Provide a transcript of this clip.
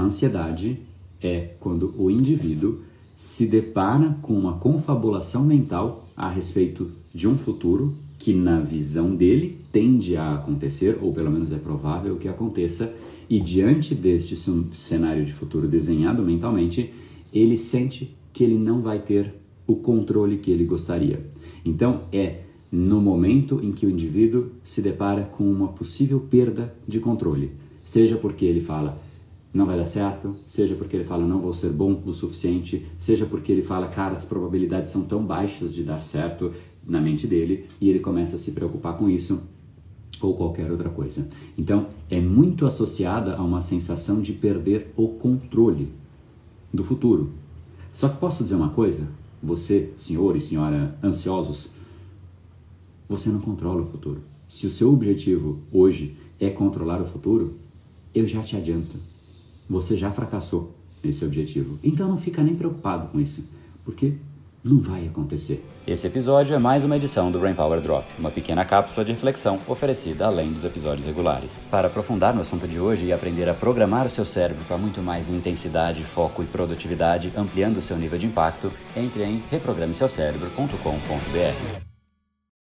A ansiedade é quando o indivíduo se depara com uma confabulação mental a respeito de um futuro que, na visão dele, tende a acontecer, ou pelo menos é provável que aconteça, e diante deste cenário de futuro desenhado mentalmente, ele sente que ele não vai ter o controle que ele gostaria. Então, é no momento em que o indivíduo se depara com uma possível perda de controle, seja porque ele fala não vai dar certo, seja porque ele fala não vou ser bom o suficiente, seja porque ele fala cara as probabilidades são tão baixas de dar certo na mente dele e ele começa a se preocupar com isso ou qualquer outra coisa. Então, é muito associada a uma sensação de perder o controle do futuro. Só que posso dizer uma coisa? Você, senhor e senhora ansiosos, você não controla o futuro. Se o seu objetivo hoje é controlar o futuro, eu já te adianto, você já fracassou nesse objetivo. Então não fica nem preocupado com isso, porque não vai acontecer. Esse episódio é mais uma edição do Brain Power Drop, uma pequena cápsula de reflexão oferecida além dos episódios regulares. Para aprofundar no assunto de hoje e aprender a programar o seu cérebro para muito mais intensidade, foco e produtividade, ampliando o seu nível de impacto, entre em reprogrameseucerebro.com.br.